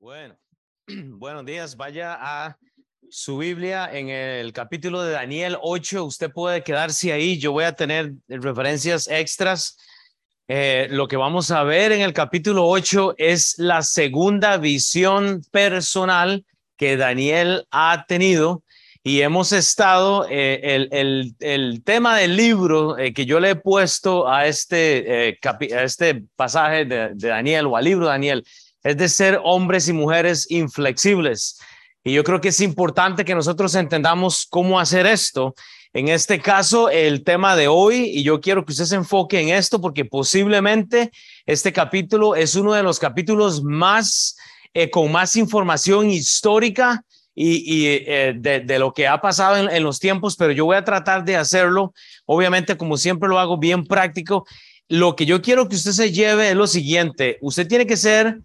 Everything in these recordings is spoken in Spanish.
Bueno, buenos días. Vaya a su Biblia en el capítulo de Daniel 8. Usted puede quedarse ahí. Yo voy a tener referencias extras. Eh, lo que vamos a ver en el capítulo 8 es la segunda visión personal que Daniel ha tenido y hemos estado, eh, el, el, el, tema del libro eh, que yo le he puesto a este, eh, a este pasaje de, de Daniel o al libro de Daniel es de ser hombres y mujeres inflexibles. Y yo creo que es importante que nosotros entendamos cómo hacer esto. En este caso, el tema de hoy, y yo quiero que usted se enfoque en esto porque posiblemente este capítulo es uno de los capítulos más, eh, con más información histórica y, eh, de, de, lo que ha pasado en, en los tiempos, pero yo voy a tratar de hacerlo, obviamente, como siempre lo hago, bien práctico. Lo que yo quiero que usted se lleve es lo siguiente, usted tiene que ser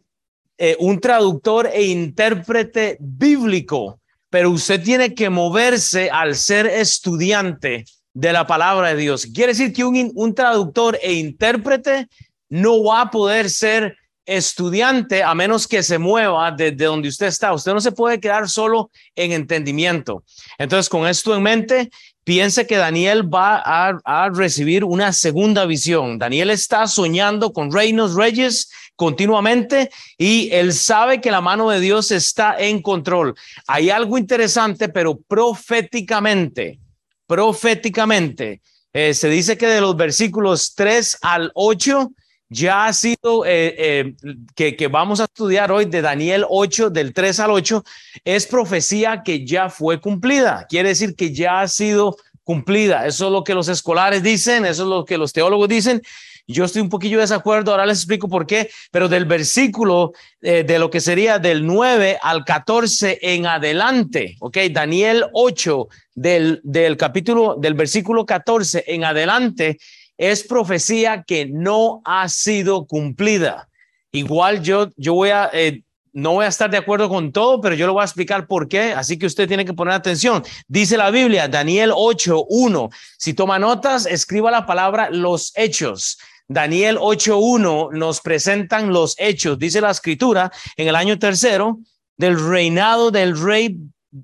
eh, un traductor e intérprete bíblico, pero usted tiene que moverse al ser estudiante de la palabra de Dios. Quiere decir que un, un traductor e intérprete no va a poder ser estudiante a menos que se mueva desde donde usted está. Usted no se puede quedar solo en entendimiento. Entonces, con esto en mente, piense que Daniel va a, a recibir una segunda visión. Daniel está soñando con reinos, reyes continuamente y él sabe que la mano de Dios está en control. Hay algo interesante, pero proféticamente, proféticamente, eh, se dice que de los versículos 3 al 8 ya ha sido, eh, eh, que, que vamos a estudiar hoy de Daniel 8, del 3 al 8, es profecía que ya fue cumplida. Quiere decir que ya ha sido cumplida. Eso es lo que los escolares dicen, eso es lo que los teólogos dicen. Yo estoy un poquillo de desacuerdo, ahora les explico por qué, pero del versículo eh, de lo que sería del 9 al 14 en adelante, ok, Daniel 8 del, del capítulo, del versículo 14 en adelante, es profecía que no ha sido cumplida. Igual yo, yo voy a, eh, no voy a estar de acuerdo con todo, pero yo le voy a explicar por qué. Así que usted tiene que poner atención. Dice la Biblia, Daniel 8, 1. Si toma notas, escriba la palabra los hechos. Daniel 8.1 nos presentan los hechos, dice la escritura, en el año tercero del reinado del rey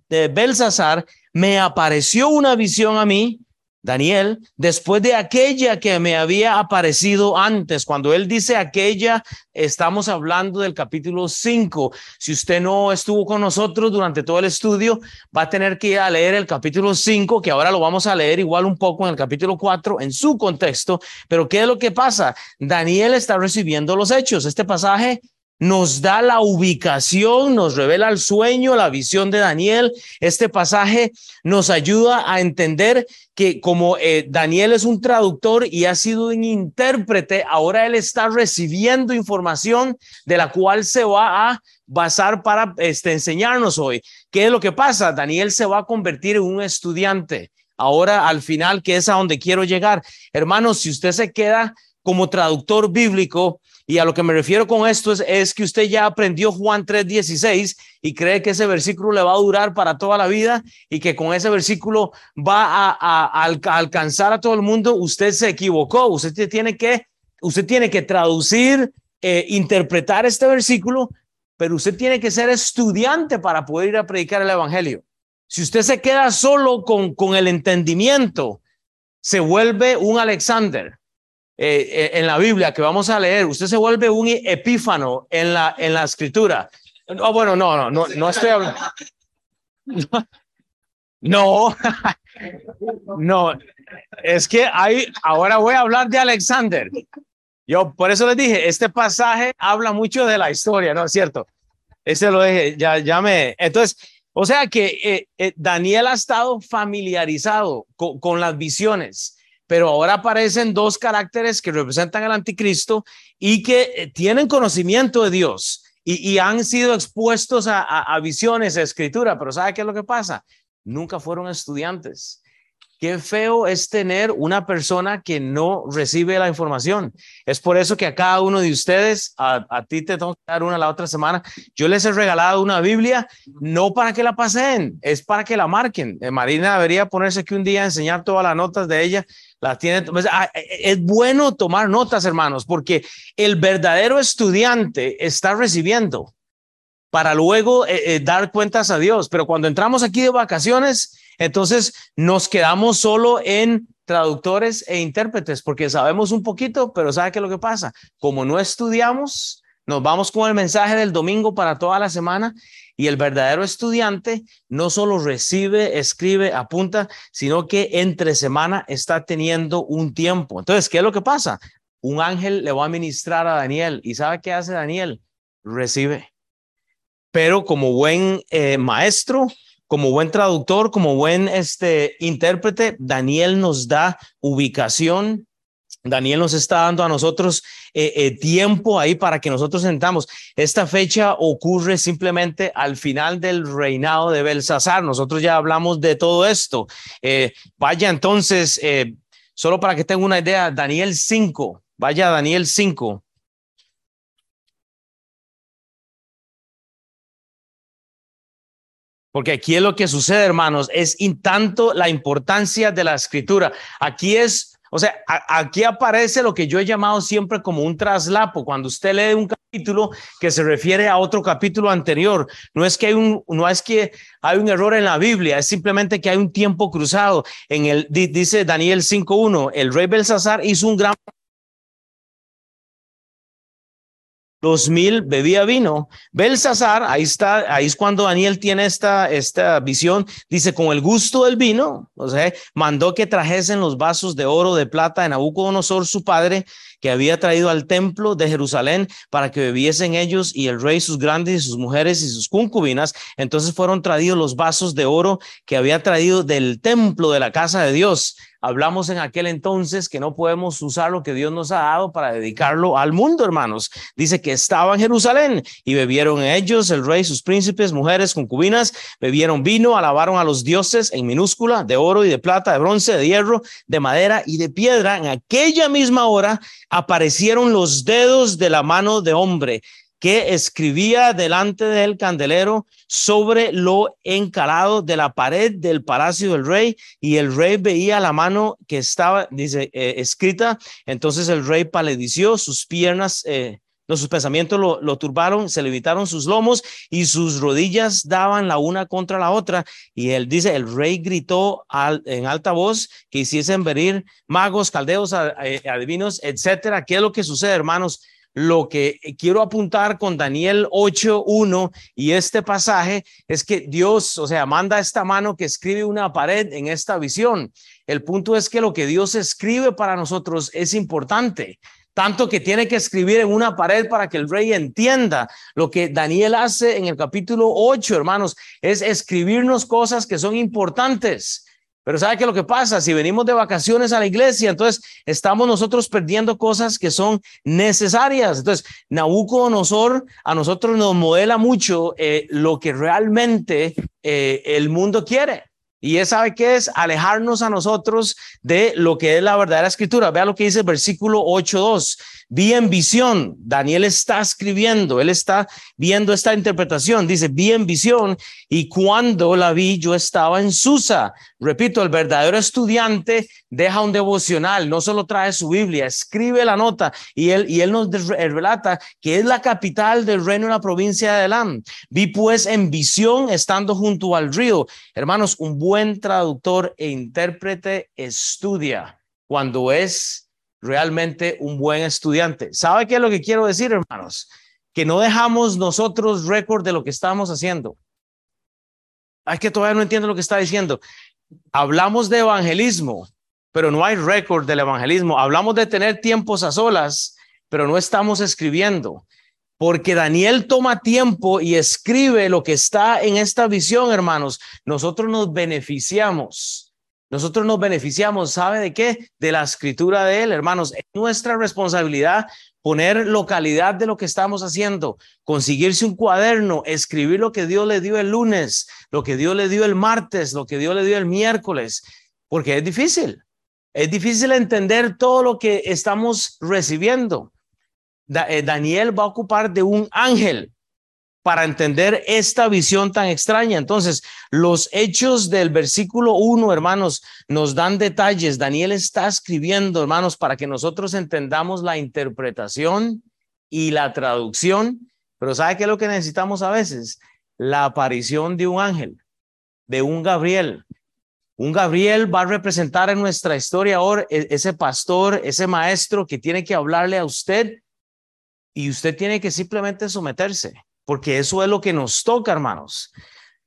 de Belsasar, me apareció una visión a mí, Daniel, después de aquella que me había aparecido antes. Cuando él dice aquella, estamos hablando del capítulo 5. Si usted no estuvo con nosotros durante todo el estudio, va a tener que ir a leer el capítulo 5, que ahora lo vamos a leer igual un poco en el capítulo 4 en su contexto. Pero ¿qué es lo que pasa? Daniel está recibiendo los hechos. Este pasaje nos da la ubicación, nos revela el sueño, la visión de Daniel. Este pasaje nos ayuda a entender que como eh, Daniel es un traductor y ha sido un intérprete, ahora él está recibiendo información de la cual se va a basar para este, enseñarnos hoy. ¿Qué es lo que pasa? Daniel se va a convertir en un estudiante. Ahora al final, que es a donde quiero llegar. Hermanos, si usted se queda como traductor bíblico, y a lo que me refiero con esto es, es que usted ya aprendió Juan 3:16 y cree que ese versículo le va a durar para toda la vida y que con ese versículo va a, alcanzar a todo el mundo. Usted se equivocó. Usted tiene que, usted tiene que traducir, eh, interpretar este versículo, pero usted tiene que ser estudiante para poder ir a predicar el evangelio. Si usted se queda solo con, con el entendimiento, se vuelve un Alexander eh, en la Biblia que vamos a leer, usted se vuelve un epífano en la, en la escritura. Oh, bueno, no, no, no, no estoy hablando. No, no, es que hay, ahora voy a hablar de Alexander. Yo por eso les dije, este pasaje habla mucho de la historia, ¿no es cierto? Ese lo dije, ya, ya me, entonces, o sea que eh, eh, Daniel ha estado familiarizado con, con las visiones pero ahora aparecen dos caracteres que representan al anticristo y que eh, tienen conocimiento de Dios y, han sido expuestos a, a, a, visiones, a escritura, pero ¿sabe qué es lo que pasa? Nunca fueron estudiantes. Qué feo es tener una persona que no recibe la información. Es por eso que a cada uno de ustedes, a, a ti te tengo que dar una la otra semana, yo les he regalado una Biblia, no para que la pasen, es para que la marquen. Eh, Marina debería ponerse aquí un día a enseñar todas las notas de ella las tiene. Pues, ah, e, e, es bueno tomar notas, hermanos, porque el verdadero estudiante está recibiendo. Para luego eh, eh, dar cuentas a Dios. Pero cuando entramos aquí de vacaciones, entonces nos quedamos solo en traductores e intérpretes, porque sabemos un poquito, pero ¿sabe qué es lo que pasa? Como no estudiamos, nos vamos con el mensaje del domingo para toda la semana y el verdadero estudiante no solo recibe, escribe, apunta, sino que entre semana está teniendo un tiempo. Entonces, ¿qué es lo que pasa? Un ángel le va a ministrar a Daniel y ¿sabe qué hace Daniel? Recibe pero como buen eh, maestro, como buen traductor, como buen este, intérprete, Daniel nos da ubicación. Daniel nos está dando a nosotros eh, eh, tiempo ahí para que nosotros sentamos. Esta fecha ocurre simplemente al final del reinado de Belsasar. Nosotros ya hablamos de todo esto. vaya entonces, solo para que tenga una idea, Daniel 5, vaya Daniel 5. Porque aquí es lo que sucede, hermanos, es tanto la importancia de la escritura. Aquí es, o sea, aquí aparece lo que yo he llamado siempre como un traslapo. Cuando usted lee un capítulo que se refiere a otro capítulo anterior, no es que hay un, no es que hay un error en la Biblia, es simplemente que hay un tiempo cruzado. En el, dice Daniel 5.1, el rey Belsasar hizo un gran dos mil bebía vino. Belsasar, ahí está, ahí es cuando Daniel tiene esta, esta visión, dice, con el gusto del vino, o sea, mandó que trajesen los vasos de oro, de plata de Nabucodonosor, su padre, que había traído al templo de Jerusalén para que bebiesen ellos y el rey, sus grandes y sus mujeres y sus concubinas. Entonces fueron traídos los vasos de oro que había traído del templo de la casa de Dios Hablamos en aquel entonces que no podemos usar lo que Dios nos ha dado para dedicarlo al mundo, hermanos. Dice que estaba en Jerusalén y bebieron ellos, el rey, sus príncipes, mujeres, concubinas, bebieron vino, alabaron a los dioses en minúscula, de oro y de plata, de bronce, de hierro, de madera y de piedra. En aquella misma hora aparecieron los dedos de la mano de hombre que escribía delante del candelero sobre lo encalado de la pared del palacio del rey y el rey veía la mano que estaba, dice, eh, escrita. Entonces el rey paledició, sus piernas, eh, sus pensamientos lo, turbaron, se levitaron sus lomos y sus rodillas daban la una contra la otra. Y él dice, el rey gritó en alta voz que hiciesen venir magos, caldeos, eh, adivinos, etcétera. ¿Qué es lo que sucede, hermanos? lo que quiero apuntar con Daniel 8.1 y este pasaje es que Dios, o sea, manda esta mano que escribe una pared en esta visión. El punto es que lo que Dios escribe para nosotros es importante tanto que tiene que escribir en una pared para que el rey entienda. Lo que Daniel hace en el capítulo 8, hermanos, es escribirnos cosas que son importantes. Pero ¿sabe qué lo que pasa? Si venimos de vacaciones a la iglesia, entonces estamos nosotros perdiendo cosas que son necesarias. Entonces, Nabucodonosor a nosotros nos modela mucho eh, lo que realmente eh, el mundo quiere. Y él sabe qué es alejarnos a nosotros de lo que es la verdadera escritura. Vea lo que dice el versículo 8.2 vi en visión, Daniel está escribiendo, él está viendo esta interpretación, dice, vi en visión y cuando la vi yo estaba en Susa. Repito, el verdadero estudiante deja un devocional, no solo trae su Biblia, escribe la nota y él, y él nos relata que es la capital del reino en la provincia de Elam. Vi pues en visión estando junto al río. Hermanos, un buen traductor e intérprete estudia cuando es realmente un buen estudiante. ¿Sabe qué es lo que quiero decir, hermanos? Que no dejamos nosotros récord de lo que estamos haciendo. Ay, que todavía no entiendo lo que está diciendo. Hablamos de evangelismo, pero no hay récord del evangelismo. Hablamos de tener tiempos a solas, pero no estamos escribiendo. Porque Daniel toma tiempo y escribe lo que está en esta visión, hermanos. Nosotros nos beneficiamos nosotros nos beneficiamos, ¿sabe de qué? De la escritura de él, hermanos. Es nuestra responsabilidad poner localidad de lo que estamos haciendo, conseguirse un cuaderno, escribir lo que Dios le dio el lunes, lo que Dios le dio el martes, lo que Dios le dio el miércoles, porque es difícil. Es difícil entender todo lo que estamos recibiendo. Eh, Daniel va a ocupar de un ángel para entender esta visión tan extraña. Entonces, los hechos del versículo 1, hermanos, nos dan detalles. Daniel está escribiendo, hermanos, para que nosotros entendamos la interpretación y la traducción Pero ¿sabe qué es lo que necesitamos a veces? La aparición de un ángel, de un Gabriel. Un Gabriel va a representar en nuestra historia ahora e-, ese pastor, ese maestro que tiene que hablarle a usted y usted tiene que simplemente someterse, porque eso es lo que nos toca, hermanos.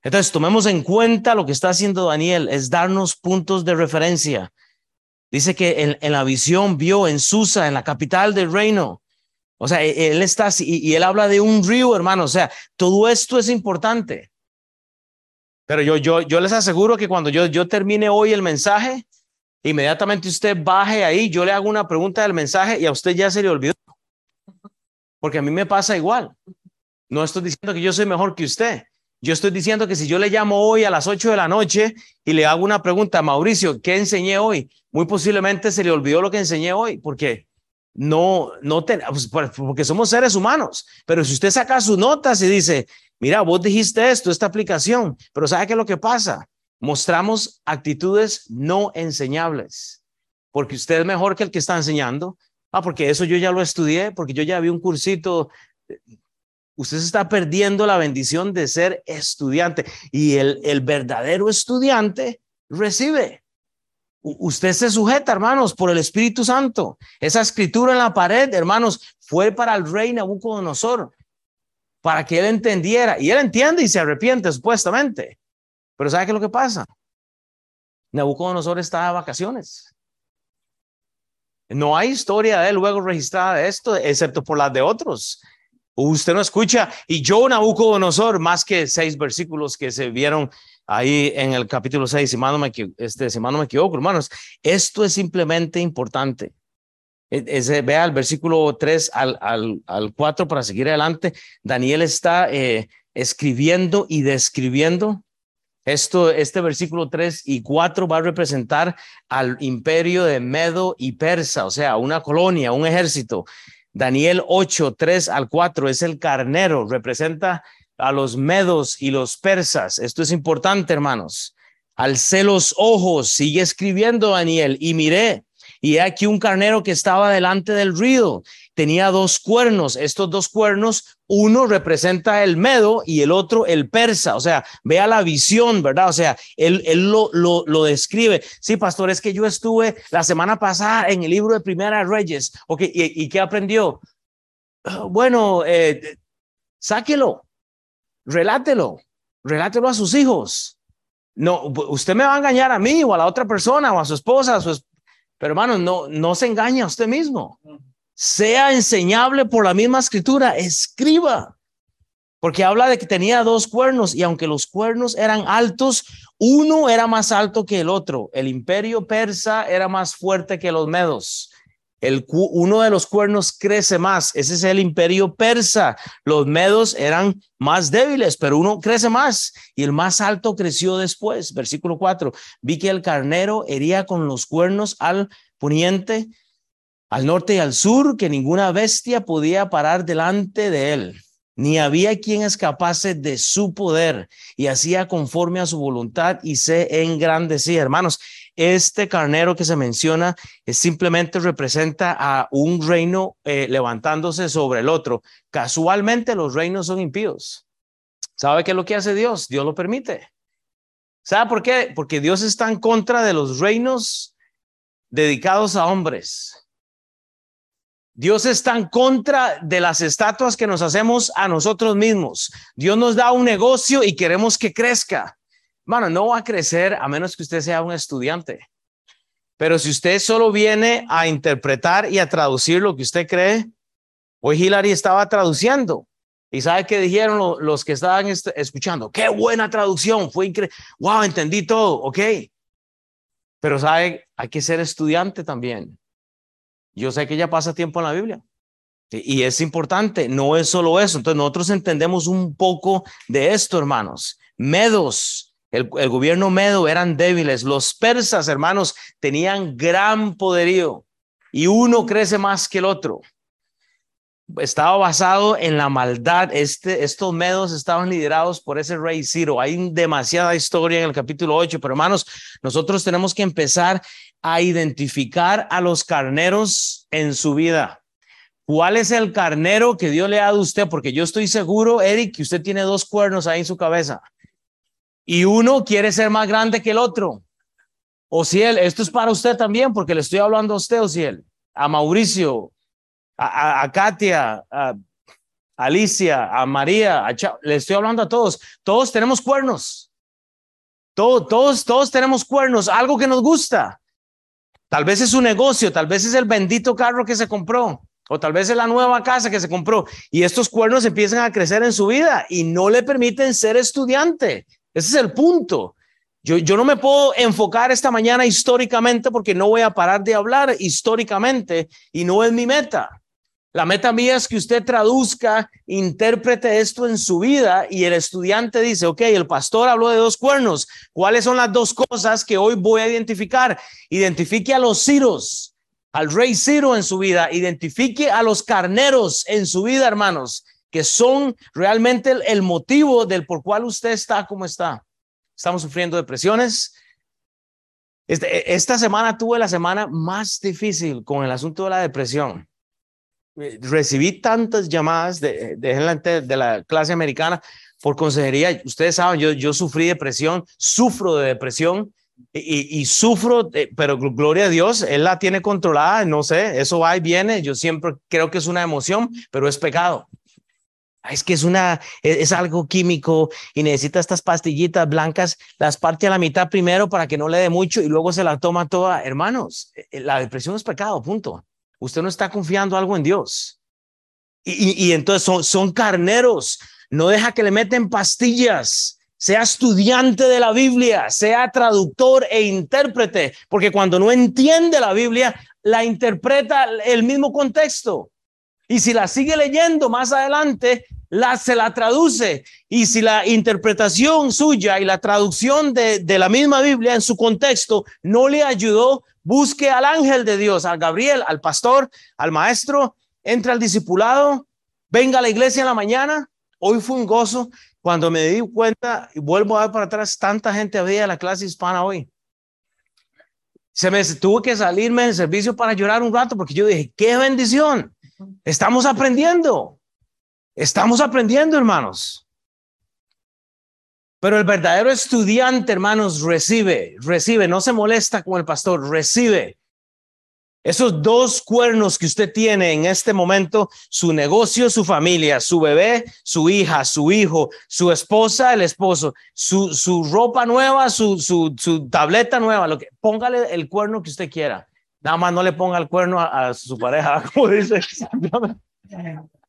Entonces, tomemos en cuenta lo que está haciendo Daniel, es darnos puntos de referencia. Dice que en, la visión vio en Susa, en la capital del reino. O sea, e, él está y, y él habla de un río, hermano. O sea, todo esto es importante. Pero yo, yo, yo les aseguro que cuando yo, yo termine hoy el mensaje, inmediatamente usted baje ahí, yo le hago una pregunta del mensaje y a usted ya se le olvidó. Porque a mí me pasa igual. No estoy diciendo que yo soy mejor que usted. Yo estoy diciendo que si yo le llamo hoy a las 8 de la noche y le hago una pregunta, Mauricio, ¿qué enseñé hoy? Muy posiblemente se le olvidó lo que enseñé hoy, porque no, no tenemos, pues, porque somos seres humanos. Pero si usted saca sus notas y dice, mira, vos dijiste esto, esta aplicación, pero ¿sabe qué es lo que pasa? Mostramos actitudes no enseñables, porque usted es mejor que el que está enseñando. Ah, porque eso yo ya lo estudié, porque yo ya vi un cursito usted se está perdiendo la bendición de ser estudiante y el, verdadero estudiante recibe. usted se sujeta, hermanos, por el Espíritu Santo. Esa escritura en la pared, hermanos, fue para el rey Nabucodonosor, para que él entendiera. Y él entiende y se arrepiente, supuestamente. Pero ¿sabe qué es lo que pasa? Nabucodonosor está de vacaciones. No hay historia de él luego registrada de esto, excepto por las de otros. Usted no escucha. Y yo, Nabucodonosor, más que seis versículos que se vieron ahí en el capítulo seis, si mal no me, este, si me equivoco, hermanos, esto es simplemente importante. E, ese, vea el versículo 3 al, al, al 4 para seguir adelante. Daniel está eh, escribiendo y describiendo. Esto, este versículo 3 y 4 va a representar al imperio de Medo y Persa, o sea, una colonia, un ejército. Daniel 8, 3 al 4 es el carnero, representa a los medos y los persas. Esto es importante, hermanos. Alcé los ojos, sigue escribiendo Daniel, y miré, y aquí un carnero que estaba delante del río tenía dos cuernos. Estos dos cuernos, uno representa el medo y el otro el persa. O sea, vea la visión, ¿verdad? O sea, él, él lo, lo, lo, describe. Sí, pastor, es que yo estuve la semana pasada en el libro de Primera Reyes. Ok, ¿y, qué aprendió? Bueno, eh, sáquelo, relátelo, relátelo a sus hijos. No, usted me va a engañar a mí o a la otra persona o a su esposa, a su pero hermano, no, no se engaña a usted mismo sea enseñable por la misma escritura, escriba. Porque habla de que tenía dos cuernos y aunque los cuernos eran altos, uno era más alto que el otro. El imperio persa era más fuerte que los medos. El, uno de los cuernos crece más. Ese es el imperio persa. Los medos eran más débiles, pero uno crece más y el más alto creció después. Versículo 4. Vi que el carnero hería con los cuernos al poniente al norte y al sur, que ninguna bestia podía parar delante de él, ni había quien escapase de su poder, y hacía conforme a su voluntad y se engrandecía. Hermanos, este carnero que se menciona es simplemente representa a un reino eh, levantándose sobre el otro. Casualmente los reinos son impíos. ¿Sabe qué es lo que hace Dios? Dios lo permite. ¿Sabe por qué? Porque Dios está en contra de los reinos dedicados a hombres. Dios está en contra de las estatuas que nos hacemos a nosotros mismos. Dios nos da un negocio y queremos que crezca. Bueno, no va a crecer a menos que usted sea un estudiante. Pero si usted solo viene a interpretar y a traducir lo que usted cree, hoy Hillary estaba traduciendo. ¿Y sabe qué dijeron los que estaban escuchando? Qué buena traducción, fue increíble. Wow, entendí todo, ok. Pero sabe, hay que ser estudiante también. Yo sé que ella pasa tiempo en la Biblia. Y es importante, no es solo eso. Entonces nosotros entendemos un poco de esto, hermanos. Medos, el, gobierno medo eran débiles. Los persas, hermanos, tenían gran poderío y uno crece más que el otro estaba basado en la maldad. Este, estos medos estaban liderados por ese rey Ciro. Hay demasiada historia en el capítulo 8, pero hermanos, nosotros tenemos que empezar a identificar a los carneros en su vida. ¿Cuál es el carnero que Dios le ha dado a usted? Porque yo estoy seguro, Eric, que usted tiene dos cuernos ahí en su cabeza. Y uno quiere ser más grande que el otro. O si él, esto es para usted también, porque le estoy hablando a usted, o si él, a Mauricio, a, Katia, a Alicia, a María, le estoy hablando a todos. Todos tenemos cuernos. Todos, todos, todos tenemos cuernos, algo que nos gusta. Tal vez es su negocio, tal vez es el bendito carro que se compró, o tal vez es la nueva casa que se compró. Y estos cuernos empiezan a crecer en su vida y no le permiten ser estudiante. Ese es el punto. Yo, yo no me puedo enfocar esta mañana históricamente porque no voy a parar de hablar históricamente y no es mi meta. La meta mía es que usted traduzca, interprete esto en su vida y el estudiante dice, ok, el pastor habló de dos cuernos. ¿Cuáles son las dos cosas que hoy voy a identificar? Identifique a los ciros, al rey Ciro en su vida, identifique a los carneros en su vida, hermanos, que son realmente el, motivo del por cual usted está como está. Estamos sufriendo depresiones, este, esta semana tuve la semana más difícil con el asunto de la depresión. Eh, recibí tantas llamadas de, de de la clase americana por consejería. Ustedes saben, yo, yo sufrí depresión, sufro de depresión y, y, sufro, pero gloria a Dios, Él la tiene controlada, no sé, eso va y viene. Yo siempre creo que es una emoción, pero es pecado. Es que es una, es, algo químico y necesita estas pastillitas blancas, las parte a la mitad primero para que no le dé mucho y luego se la toma toda. Hermanos, eh, la depresión es pecado, punto. Usted no está confiando algo en Dios. Y, entonces son, son carneros. No deja que le meten pastillas. Sea estudiante de la Biblia, sea traductor e intérprete, porque cuando no entiende la Biblia, la interpreta el mismo contexto. Y si la sigue leyendo más adelante, la, se la traduce. Y si la interpretación suya y la traducción de, la misma Biblia en su contexto no le ayudó, busque al ángel de Dios, al Gabriel, al pastor, al maestro, entra al discipulado, venga a la iglesia en la mañana. Hoy fue un gozo cuando me di cuenta y vuelvo a ver para atrás, tanta gente había en la clase hispana hoy. Se me tuvo que salirme del servicio para llorar un rato porque yo dije, qué bendición. Estamos aprendiendo. Estamos aprendiendo, hermanos. Pero el verdadero estudiante, hermanos, recibe, recibe, no se molesta con el pastor, recibe. Esos dos cuernos que usted tiene en este momento, su negocio, su familia, su bebé, su hija, su hijo, su esposa, el esposo, su, su ropa nueva, su, su, su tableta nueva, lo que, póngale el cuerno que usted quiera. Nada más no le ponga el cuerno a, su pareja, como dice.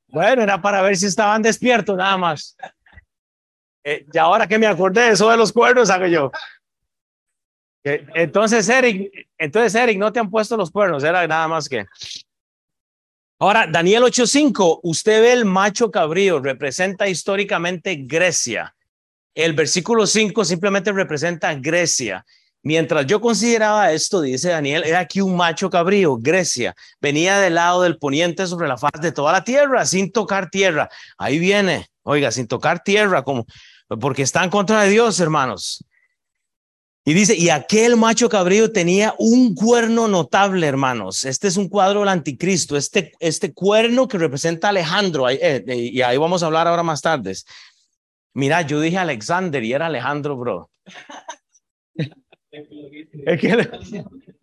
Bueno, era para ver si estaban despiertos, nada más. Eh, y ahora que me acordé, eso de los cuernos hago yo. entonces, Eric, entonces, Eric, no te han puesto los cuernos, era nada más que. Ahora, Daniel 8:5, usted ve el macho cabrío, representa históricamente Grecia. El versículo 5 simplemente representa Grecia. Mientras yo consideraba esto, dice Daniel, era aquí un macho cabrío, Grecia, venía del lado del poniente sobre la faz de toda la tierra, sin tocar tierra. Ahí viene, oiga, sin tocar tierra, como porque está en contra de Dios, hermanos. Y dice, y aquel macho cabrío tenía un cuerno notable, hermanos. Este es un cuadro del anticristo, este, este cuerno que representa Alejandro, eh, eh, y ahí vamos a hablar ahora más tarde. Mira, yo dije Alexander y era Alejandro, bro.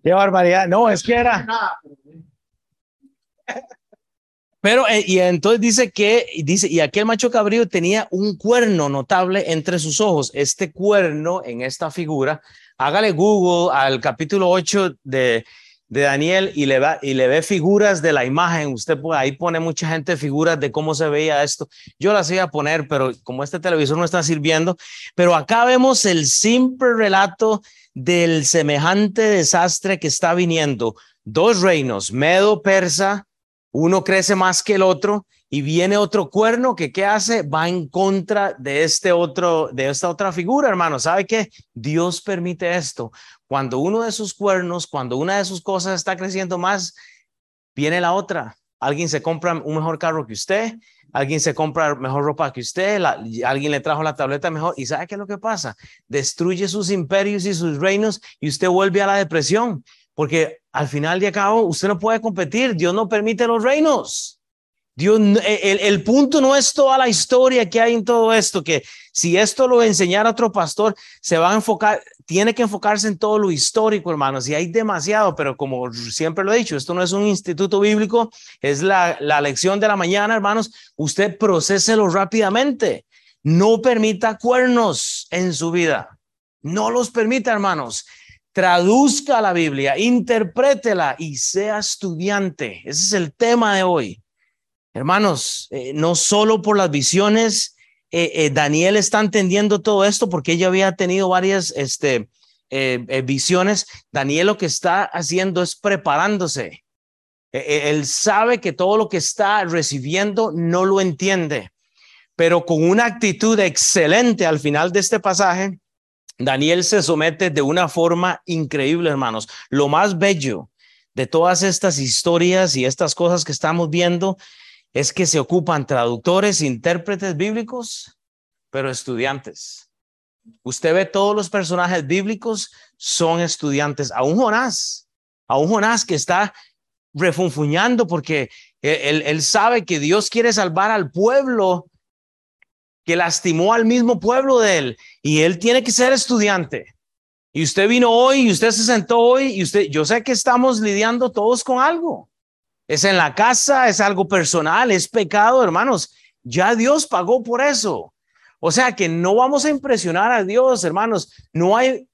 Qué barbaridad. No, es que era. Pero, eh, y entonces dice que, dice, y aquel macho cabrío tenía un cuerno notable entre sus ojos. Este cuerno en esta figura, hágale Google al capítulo 8 de, de Daniel y le, va, y le ve figuras de la imagen. Usted ahí pone mucha gente figuras de cómo se veía esto. Yo las iba a poner, pero como este televisor no está sirviendo, pero acá vemos el simple relato del semejante desastre que está viniendo. Dos reinos, Medo, Persa, uno crece más que el otro y viene otro cuerno que qué hace va en contra de este otro de esta otra figura hermano. Sabe qué Dios permite esto. Cuando uno de sus cuernos cuando una de sus cosas está creciendo más viene la otra alguien se compra un mejor carro que usted alguien se compra mejor ropa que usted alguien le trajo la tableta mejor y sabe qué es lo que pasa destruye sus imperios y sus reinos y usted vuelve a la depresión porque al final de cabo usted no puede competir, Dios no permite los reinos. El, punto no es toda la historia que hay en todo esto, que si esto lo enseñara otro pastor, se va a enfocar, tiene que enfocarse en todo lo histórico, hermanos, y hay demasiado, pero como siempre lo he dicho, esto no es un instituto bíblico, es la, la lección de la mañana, hermanos, usted procéselo rápidamente, no permita cuernos en su vida, no los permita, hermanos, traduzca la Biblia, interprétela y sea estudiante, ese es el tema de hoy. Hermanos, eh, no solo por las visiones, eh, eh, Daniel está entendiendo todo esto porque ella había tenido varias este, visiones. Daniel lo que está haciendo es preparándose. él sabe que todo lo que está recibiendo no lo entiende, pero con una actitud excelente al final de este pasaje, Daniel se somete de una forma increíble, hermanos. Lo más bello de todas estas historias y estas cosas que estamos viendo es que se ocupan traductores, intérpretes bíblicos, pero estudiantes. Usted ve todos los personajes bíblicos son estudiantes, aún Jonás, aún Jonás que está refunfuñando porque él, él sabe que Dios quiere salvar al pueblo que lastimó al mismo pueblo de él y él tiene que ser estudiante. Y usted vino hoy y usted se sentó hoy y usted, yo sé que estamos lidiando todos con algo es en la casa, es algo personal, es pecado, hermanos. Ya Dios pagó por eso. O sea que no vamos a impresionar a Dios, hermanos. No hay,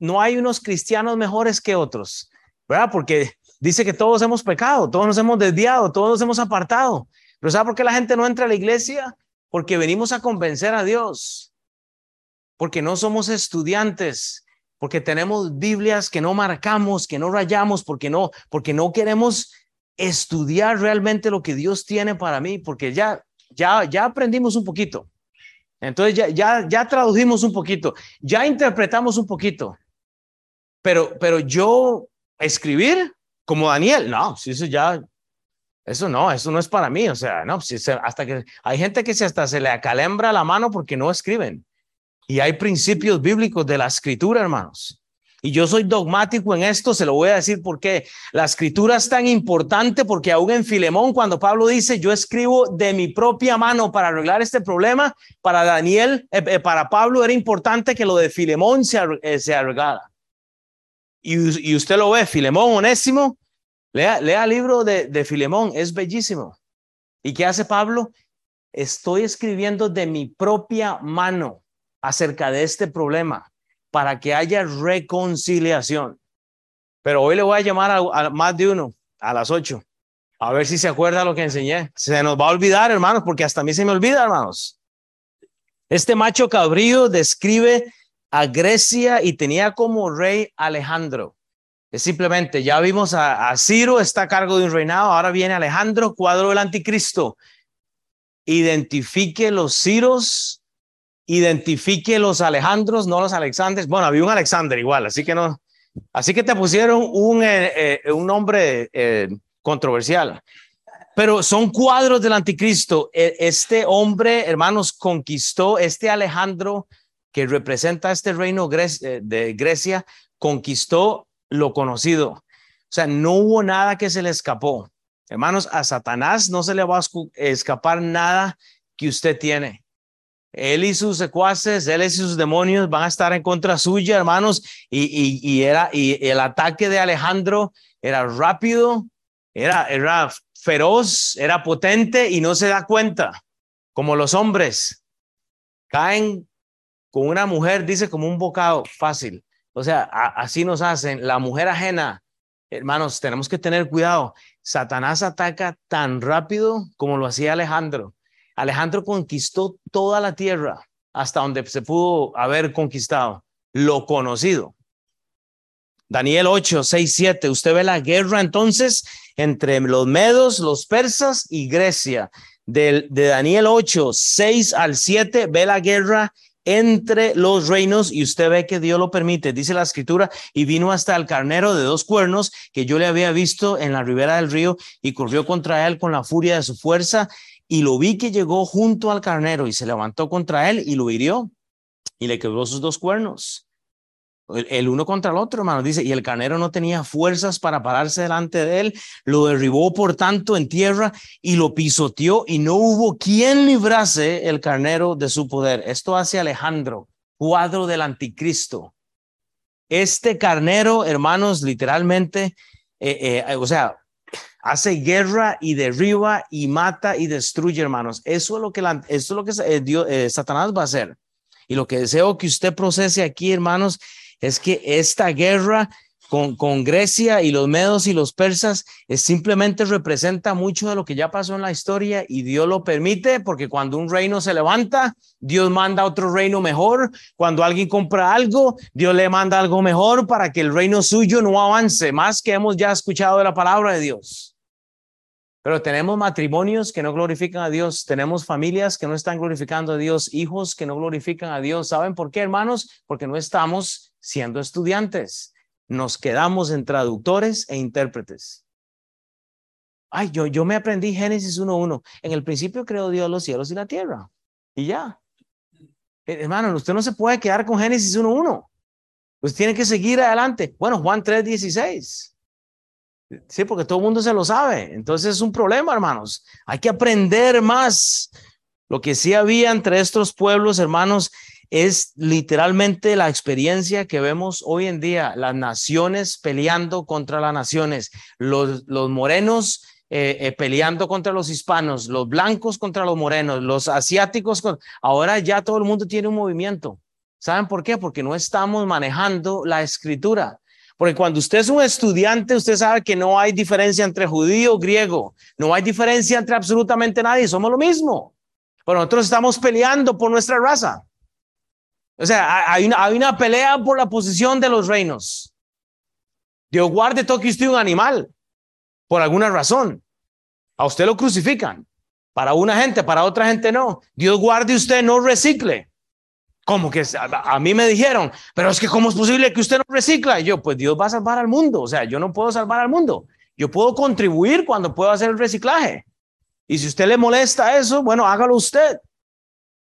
no hay unos cristianos mejores que otros, ¿verdad? Porque dice que todos hemos pecado, todos nos hemos desviado, todos nos hemos apartado. Pero ¿sabe por qué la gente no entra a la iglesia? Porque venimos a convencer a Dios. Porque no somos estudiantes, porque tenemos Biblias que no marcamos, que no rayamos, porque no, porque no queremos estudiar realmente lo que Dios tiene para mí, porque ya, ya, ya aprendimos un poquito. Entonces ya, ya, ya tradujimos un poquito, ya interpretamos un poquito. Pero, pero yo escribir como Daniel, no, si eso ya, eso no, eso no es para mí. O sea, no, si hasta que hay gente que se hasta se le acalembra la mano porque no escriben. Y hay principios bíblicos de la escritura, hermanos. Y yo soy dogmático en esto, se lo voy a decir porque la escritura es tan importante porque aún en Filemón, cuando Pablo dice, yo escribo de mi propia mano para arreglar este problema, para Daniel, eh, eh, para Pablo era importante que lo de Filemón se, eh, se arreglara. Y, y, usted lo ve, Filemón, onésimo, lea, lea el libro de, de Filemón, es bellísimo. ¿Y qué hace Pablo? Estoy escribiendo de mi propia mano acerca de este problema para que haya reconciliación. Pero hoy le voy a llamar a, más de uno a las ocho. A ver si se acuerda lo que enseñé. Se nos va a olvidar, hermanos, porque hasta a mí se me olvida, hermanos. Este macho cabrío describe a Grecia y tenía como rey Alejandro. Es simplemente, ya vimos a, a Ciro, está a cargo de un reinado, ahora viene Alejandro, cuadro del anticristo. Identifique los Ciros identifique los Alejandros, no los Alexandres. Bueno, había un Alexander igual, así que no. Así que te pusieron un, eh, eh, un nombre eh, controversial. Pero son cuadros del anticristo. E, este hombre, hermanos, conquistó, este Alejandro que representa este reino de Grecia, conquistó lo conocido. O sea, no hubo nada que se le escapó. Hermanos, a Satanás no se le va a escapar nada que usted tiene. Él y sus secuaces, él y sus demonios van a estar en contra suya, hermanos. Y, y, era, y el ataque de Alejandro era rápido, era, era feroz, era potente y no se da cuenta. Como los hombres caen con una mujer, dice, como un bocado fácil. O sea, así nos hacen. La mujer ajena, hermanos, tenemos que tener cuidado. Satanás ataca tan rápido como lo hacía Alejandro. Alejandro conquistó toda la tierra hasta donde se pudo haber conquistado, lo conocido. Daniel 8, 6, 7. Usted ve la guerra entonces entre los medos, los persas y Grecia. De, de Daniel 8, 6 al 7, ve la guerra entre los reinos y usted ve que Dios lo permite, dice la escritura, y vino hasta el carnero de dos cuernos que yo le había visto en la ribera del río y corrió contra él con la furia de su fuerza y lo vi que llegó junto al carnero y se levantó contra él y lo hirió y le quebró sus dos cuernos. el uno contra el otro, hermano. Dice, y el carnero no tenía fuerzas para pararse delante de él, lo derribó por tanto en tierra y lo pisoteó y no hubo quien librase el carnero de su poder. Esto hace Alejandro, cuadro del anticristo. Este carnero, hermanos, literalmente, eh, eh, o sea, hace guerra y derriba y mata y destruye, hermanos. Eso es lo que, eso es lo que eh, Dios, Satanás va a hacer. Y lo que deseo que usted procese aquí, hermanos, es que esta guerra con, con, Grecia y los medos y los persas es simplemente representa mucho de lo que ya pasó en la historia y Dios lo permite porque cuando un reino se levanta, Dios manda otro reino mejor. Cuando alguien compra algo, Dios le manda algo mejor para que el reino suyo no avance, más que hemos ya escuchado de la palabra de Dios. Pero tenemos matrimonios que no glorifican a Dios, tenemos familias que no están glorificando a Dios, hijos que no glorifican a Dios. ¿Saben por qué, hermanos? Porque no estamos siendo estudiantes. Nos quedamos en traductores e intérpretes. Ay, yo, yo me aprendí Génesis 1.1. En el principio creó Dios los cielos y la tierra. Y ya. Eh, hermano, usted no se puede quedar con Génesis 1.1. Pues tiene que seguir adelante. Bueno, Juan 3.16. Sí, porque todo el mundo se lo sabe. Entonces es un problema, hermanos. Hay que aprender más. Lo que sí había entre estos pueblos, hermanos, es literalmente la experiencia que vemos hoy en día, las naciones peleando contra las naciones, los, los morenos eh, eh, peleando contra los hispanos, los blancos contra los morenos, los asiáticos. Ahora ya todo el mundo tiene un movimiento. ¿Saben por qué? Porque no estamos manejando la escritura. Porque cuando usted es un estudiante, usted sabe que no hay diferencia entre judío, griego, no hay diferencia entre absolutamente nadie, somos lo mismo. Pero nosotros estamos peleando por nuestra raza. O sea, hay una, hay una pelea por la posición de los reinos. Dios guarde todo que usted un animal, por alguna razón. A usted lo crucifican. Para una gente, para otra gente no. Dios guarde usted no recicle. Como que a, mí me dijeron, pero es que ¿cómo es posible que usted no recicla? Y yo, pues Dios va a salvar al mundo. O sea, yo no puedo salvar al mundo. Yo puedo contribuir cuando puedo hacer el reciclaje. Y si usted le molesta eso, bueno, hágalo usted.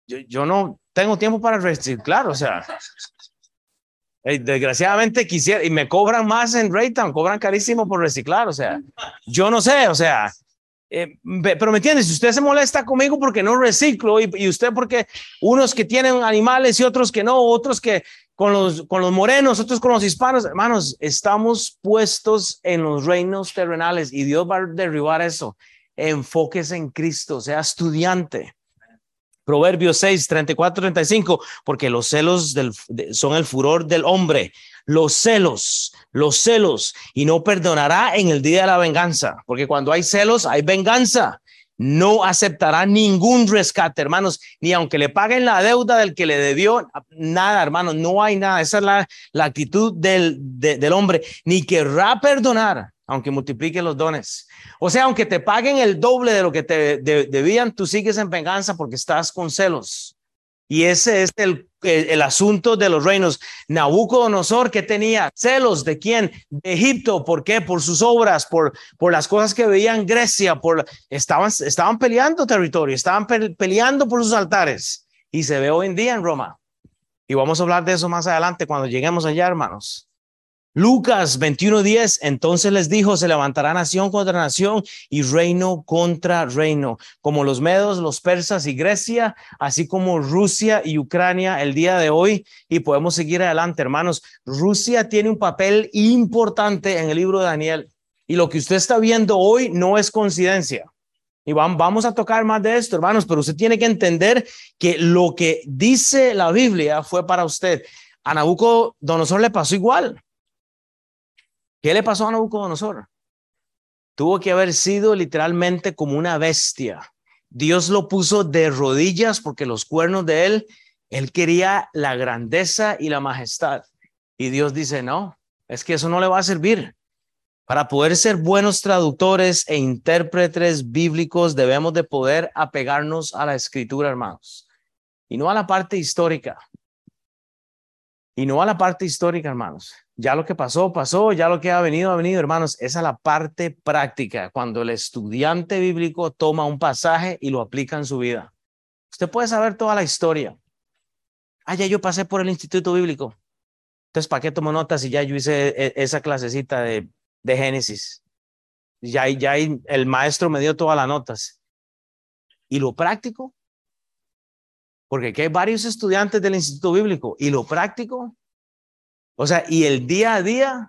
Yo, yo no tengo tiempo para reciclar, o sea. Desgraciadamente quisiera, y me cobran más en Raytown, cobran carísimo por reciclar, o sea, yo no sé, o sea, eh, pero me entiendes, si usted se molesta conmigo porque no reciclo y, usted porque unos que tienen animales y otros que no, otros que con los, con los morenos, otros con los hispanos, hermanos, estamos puestos en los reinos terrenales y Dios va a derribar eso. Enfóquese en Cristo, sea estudiante. Proverbios 6, 34, 35, porque los celos son el furor del hombre los celos, los celos, y no perdonará en el día de la venganza, porque cuando hay celos hay venganza. No aceptará ningún rescate, hermanos, ni aunque le paguen la deuda del que le debió, nada, hermanos, no hay nada. Esa es la, la actitud del, del hombre, ni querrá perdonar, aunque multiplique los dones. O sea, aunque te paguen el doble de lo que te debían, tú sigues en venganza porque estás con celos. Y ese es el, asunto de los reinos. Nabucodonosor, que tenía celos de quién? De Egipto. ¿Por qué? Por sus obras, por, por las cosas que veían Grecia, por, estaban, estaban peleando territorio, estaban peleando por sus altares. Y se ve hoy en día en Roma. Y vamos a hablar de eso más adelante cuando lleguemos allá, hermanos. Lucas 21:10, entonces les dijo, se levantará nación contra nación y reino contra reino, como los medos, los persas y Grecia, así como Rusia y Ucrania el día de hoy. Y podemos seguir adelante, hermanos. Rusia tiene un papel importante en el libro de Daniel. Y lo que usted está viendo hoy no es coincidencia. Y vamos a tocar más de esto, hermanos, pero usted tiene que entender que lo que dice la Biblia fue para usted. A Nabucodonosor le pasó igual. ¿Qué le pasó a Nabucodonosor? Tuvo que haber sido literalmente como una bestia. Dios lo puso de rodillas porque los cuernos de él, él quería la grandeza y la majestad. Y Dios dice, no, es que eso no le va a servir. Para poder ser buenos traductores e intérpretes bíblicos debemos de poder apegarnos a la escritura, hermanos, y no a la parte histórica. Y no a la parte histórica, hermanos. Ya lo que pasó, pasó, ya lo que ha venido, ha venido, hermanos. Esa es la parte práctica, cuando el estudiante bíblico toma un pasaje y lo aplica en su vida. Usted puede saber toda la historia. Ah, yo pasé por el instituto bíblico. Entonces, ¿para qué tomo notas si ya yo hice e, esa clasecita de, de Génesis? Ya, ya el maestro me dio todas las notas. ¿Y lo práctico? Porque aquí hay varios estudiantes del Instituto Bíblico. ¿Y lo práctico? O sea, y el día a día,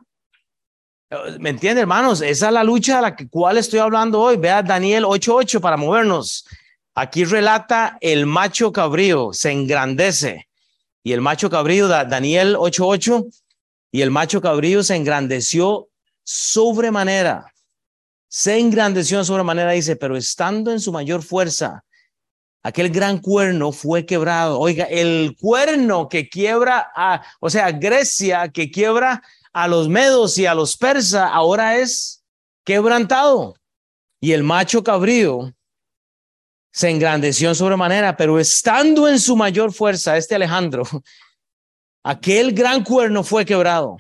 ¿me entiende, hermanos? Esa es la lucha a la cual estoy hablando hoy. Vea Daniel 8.8 para movernos. Aquí relata el macho cabrío, se engrandece. Y el macho cabrío, Daniel 8.8, y el macho cabrío se engrandeció sobremanera. Se engrandeció sobremanera, dice, pero estando en su mayor fuerza, aquel gran cuerno fue quebrado. Oiga, el cuerno que quiebra a, o sea, Grecia que quiebra a los medos y a los persas, ahora es quebrantado. Y el macho cabrío se engrandeció en sobremanera, pero estando en su mayor fuerza, este Alejandro, aquel gran cuerno fue quebrado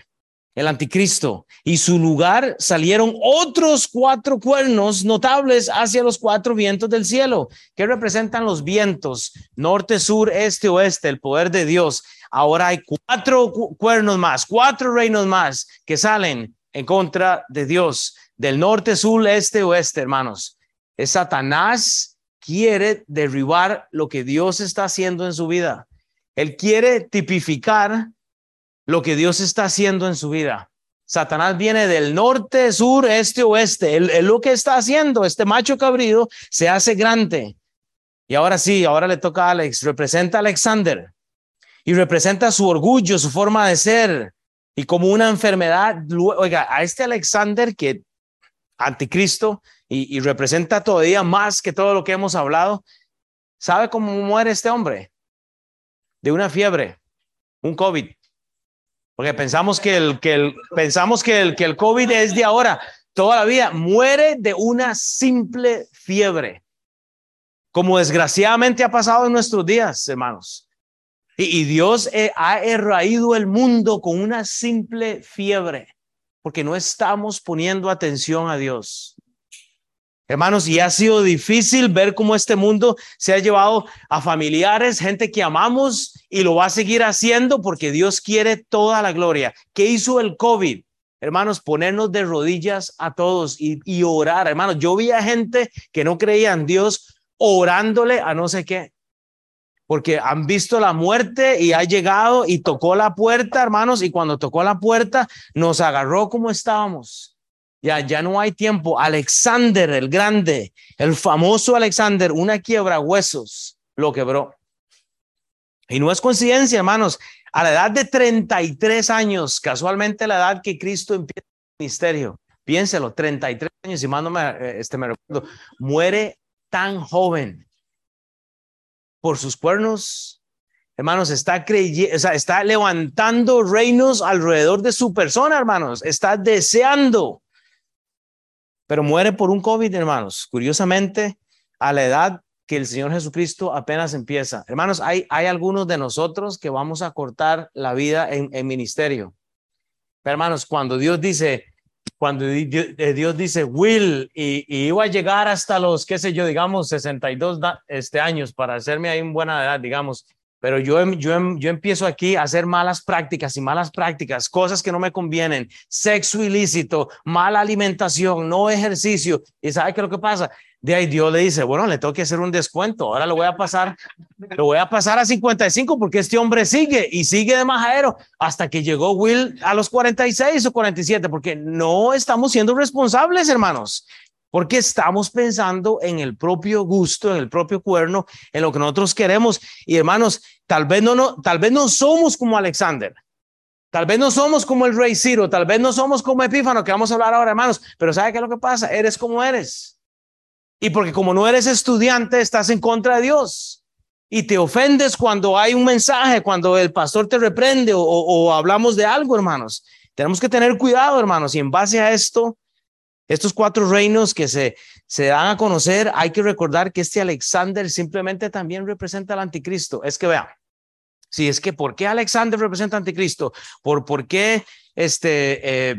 el anticristo, y su lugar salieron otros cuatro cuernos notables hacia los cuatro vientos del cielo, que representan los vientos, norte, sur, este, oeste, el poder de Dios. Ahora hay cuatro cuernos más, cuatro reinos más que salen en contra de Dios, del norte, sur, este, oeste, hermanos. Satanás quiere derribar lo que Dios está haciendo en su vida. Él quiere tipificar lo que Dios está haciendo en su vida. Satanás viene del norte, sur, este, oeste. Él, lo que está haciendo, este macho cabrido, se hace grande. Y ahora sí, ahora le toca a Alex. Representa a Alexander y representa su orgullo, su forma de ser y como una enfermedad. Oiga, a este Alexander que anticristo y, y representa todavía más que todo lo que hemos hablado, ¿sabe cómo muere este hombre? De una fiebre, un COVID. Porque pensamos que el, que el, pensamos que el, que el COVID es de ahora, toda la vida. Muere de una simple fiebre, como desgraciadamente ha pasado en nuestros días, hermanos. Y, Dios eh, ha erraído el mundo con una simple fiebre, porque no estamos poniendo atención a Dios. Hermanos, y ha sido difícil ver cómo este mundo se ha llevado a familiares, gente que amamos y lo va a seguir haciendo porque Dios quiere toda la gloria. ¿Qué hizo el COVID? Hermanos, ponernos de rodillas a todos y, y orar. Hermanos, yo vi a gente que no creía en Dios orándole a no sé qué, porque han visto la muerte y ha llegado y tocó la puerta, hermanos, y cuando tocó la puerta nos agarró como estábamos ya, ya no hay tiempo. Alexander el Grande, el famoso Alexander, una quiebra huesos, lo quebró. Y no es coincidencia, hermanos. A la edad de 33 años, casualmente la edad que Cristo empieza el ministerio, piénselo, 33 años, y más me, eh, este, me recuerdo, muere tan joven por sus cuernos. Hermanos, está creyendo, sea, está levantando reinos alrededor de su persona, hermanos. Está deseando pero muere por un COVID, hermanos. Curiosamente, a la edad que el Señor Jesucristo apenas empieza. Hermanos, hay, hay algunos de nosotros que vamos a cortar la vida en, ministerio. Pero hermanos, cuando Dios dice, cuando eh, Dios dice will y, y, iba a llegar hasta los, qué sé yo, digamos, 62 este, años para hacerme ahí en buena edad, digamos, pero yo, em, yo, em, yo empiezo aquí a hacer malas prácticas y malas prácticas, cosas que no me convienen, sexo ilícito, mala alimentación, no ejercicio. ¿Y sabe qué es lo que pasa? De ahí Dios le dice, bueno, le tengo que hacer un descuento, ahora lo voy a pasar, lo voy a pasar a 55 porque este hombre sigue y sigue de majadero hasta que llegó Will a los 46 o 47, porque no estamos siendo responsables, hermanos porque estamos pensando en el propio gusto, en el propio cuerno, en lo que nosotros queremos. Y hermanos, tal vez no, tal vez no somos como Alexander. Tal vez no somos como el rey Ciro, tal vez no somos como Epífano, que vamos a hablar ahora, hermanos, pero ¿sabe qué es lo que pasa? Eres como eres. Y porque como no eres estudiante, estás en contra de Dios. Y te ofendes cuando hay un mensaje, cuando el pastor te reprende o, o hablamos de algo, hermanos. Tenemos que tener cuidado, hermanos, y en base a esto, estos cuatro reinos que se, se dan a conocer, hay que recordar que este Alexander simplemente también representa al anticristo. Es que vean, si es que ¿por qué Alexander representa anticristo? ¿Por, por qué este... Eh,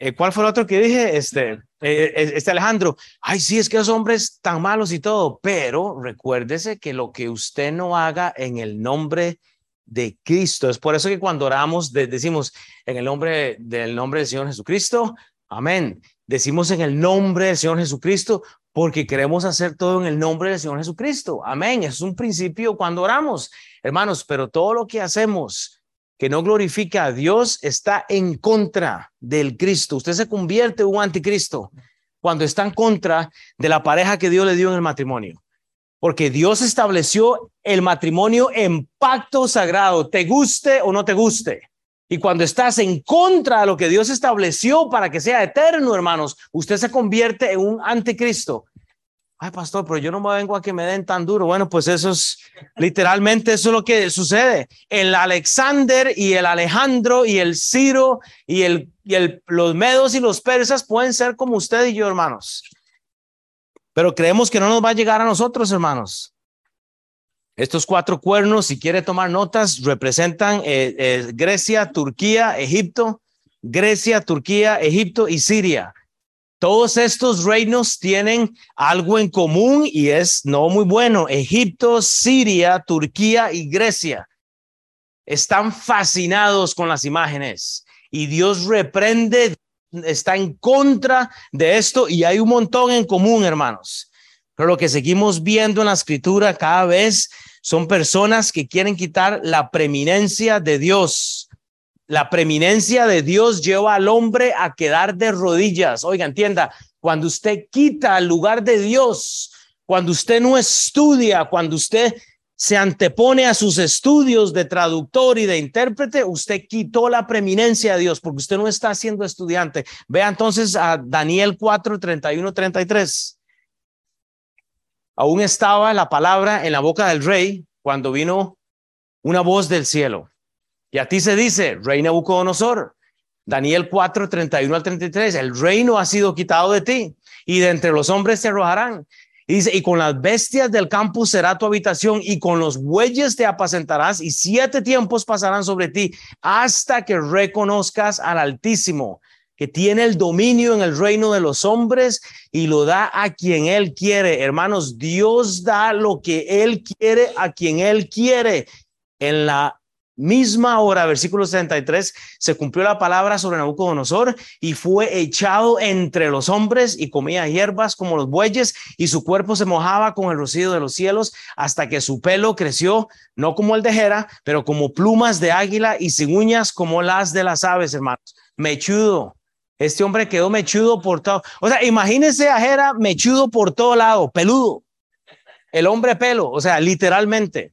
eh, ¿Cuál fue el otro que dije? Este, eh, este Alejandro. Ay, sí, es que los hombres tan malos y todo, pero recuérdese que lo que usted no haga en el nombre de Cristo. Es por eso que cuando oramos decimos en el nombre del nombre del Señor Jesucristo, amén. Decimos en el nombre del Señor Jesucristo porque queremos hacer todo en el nombre del Señor Jesucristo. Amén. Es un principio cuando oramos, hermanos, pero todo lo que hacemos que no glorifica a Dios está en contra del Cristo. Usted se convierte en un anticristo cuando está en contra de la pareja que Dios le dio en el matrimonio. Porque Dios estableció el matrimonio en pacto sagrado, te guste o no te guste. Y cuando estás en contra de lo que Dios estableció para que sea eterno, hermanos, usted se convierte en un anticristo. Ay, pastor, pero yo no me vengo a que me den tan duro. Bueno, pues eso es literalmente eso es lo que sucede. El Alexander y el Alejandro y el Ciro y el y el, los medos y los persas pueden ser como usted y yo, hermanos. Pero creemos que no nos va a llegar a nosotros, hermanos. Estos cuatro cuernos, si quiere tomar notas, representan eh, eh, Grecia, Turquía, Egipto, Grecia, Turquía, Egipto y Siria. Todos estos reinos tienen algo en común y es no muy bueno. Egipto, Siria, Turquía y Grecia están fascinados con las imágenes y Dios reprende, está en contra de esto y hay un montón en común, hermanos. Pero lo que seguimos viendo en la escritura cada vez son personas que quieren quitar la preeminencia de Dios. La preeminencia de Dios lleva al hombre a quedar de rodillas. Oiga, entienda, cuando usted quita el lugar de Dios, cuando usted no estudia, cuando usted se antepone a sus estudios de traductor y de intérprete, usted quitó la preeminencia de Dios porque usted no está siendo estudiante. Vea entonces a Daniel 4, 31, 33. Aún estaba la palabra en la boca del rey cuando vino una voz del cielo. Y a ti se dice, rey Nabucodonosor, Daniel 4, 31 al 33, el reino ha sido quitado de ti y de entre los hombres se arrojarán y dice, y con las bestias del campo será tu habitación y con los bueyes te apacentarás y siete tiempos pasarán sobre ti hasta que reconozcas al Altísimo que tiene el dominio en el reino de los hombres y lo da a quien él quiere. Hermanos, Dios da lo que él quiere a quien él quiere. En la misma hora, versículo 63, se cumplió la palabra sobre Nabucodonosor y fue echado entre los hombres y comía hierbas como los bueyes y su cuerpo se mojaba con el rocío de los cielos hasta que su pelo creció, no como el de Jera, pero como plumas de águila y sin uñas como las de las aves, hermanos. Mechudo. Este hombre quedó mechudo por todo. O sea, imagínense a Jera mechudo por todo lado, peludo. El hombre pelo, o sea, literalmente.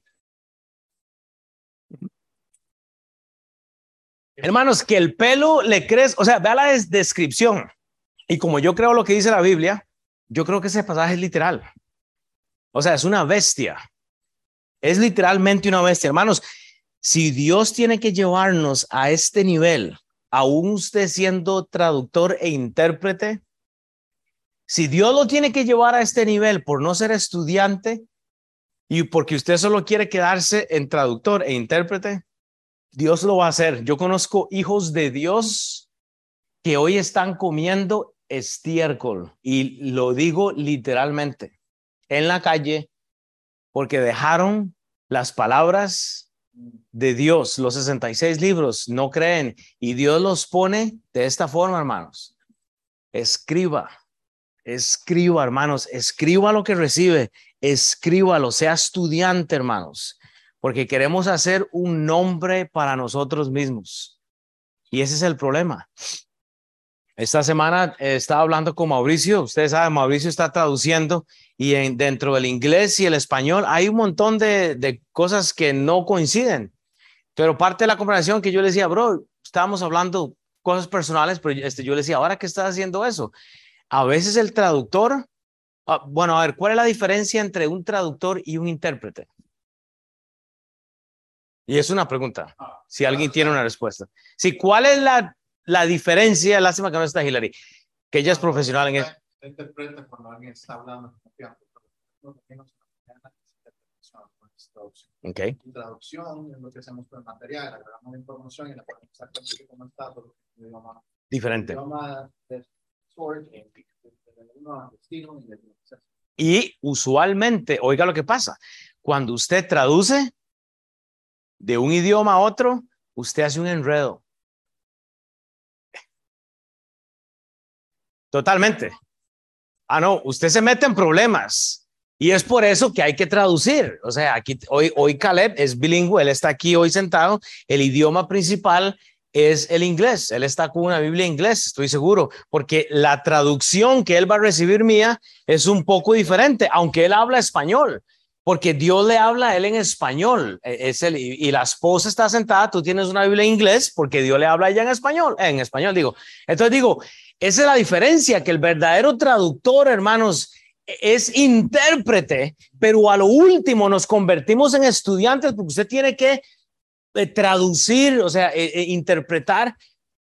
Hermanos, que el pelo le crece, o sea, vea la descripción. Y como yo creo lo que dice la Biblia, yo creo que ese pasaje es literal. O sea, es una bestia. Es literalmente una bestia. Hermanos, si Dios tiene que llevarnos a este nivel, aún usted siendo traductor e intérprete, si Dios lo tiene que llevar a este nivel por no ser estudiante y porque usted solo quiere quedarse en traductor e intérprete, Dios lo va a hacer. Yo conozco hijos de Dios que hoy están comiendo estiércol y lo digo literalmente en la calle porque dejaron las palabras de Dios, los 66 libros, no creen y Dios los pone de esta forma, hermanos. Escriba, escriba, hermanos, escriba lo que recibe, escríbalo, sea estudiante, hermanos porque queremos hacer un nombre para nosotros mismos. Y ese es el problema. Esta semana eh, estaba hablando con Mauricio, ustedes saben, Mauricio está traduciendo y en, dentro del inglés y el español hay un montón de, cosas que no coinciden. Pero parte de la conversación que yo le decía, bro, estábamos hablando cosas personales, pero este, yo le decía, ¿ahora qué estás haciendo eso? A veces el traductor, ah, bueno, a ver, ¿cuál es la diferencia entre un traductor y un intérprete? Y es una pregunta, si alguien tiene una respuesta. Sí, ¿cuál es la, la diferencia? Lástima que no está Hillary, que ella es profesional en eso. Interpreta cuando alguien está hablando Okay. Traducción es lo que hacemos con el material, agregamos la información y la ponemos exactamente como está. Diferente. Y usualmente, oiga lo que pasa, cuando usted traduce, de un idioma a otro, usted hace un enredo. Totalmente. Ah, no, usted se mete en problemas. Y es por eso que hay que traducir. O sea, aquí hoy, hoy Caleb es bilingüe, él está aquí hoy sentado. El idioma principal es el inglés. Él está con una Biblia en inglés, estoy seguro, porque la traducción que él va a recibir mía es un poco diferente, aunque él habla español, porque Dios le habla a él en español. E, es el, y la esposa está sentada, tú tienes una Biblia en inglés, porque Dios le habla a ella en español, en español digo. Entonces digo, esa es la diferencia, que el verdadero traductor, hermanos, es intérprete, pero a lo último nos convertimos en estudiantes porque usted tiene que eh, traducir, o sea, eh, eh, interpretar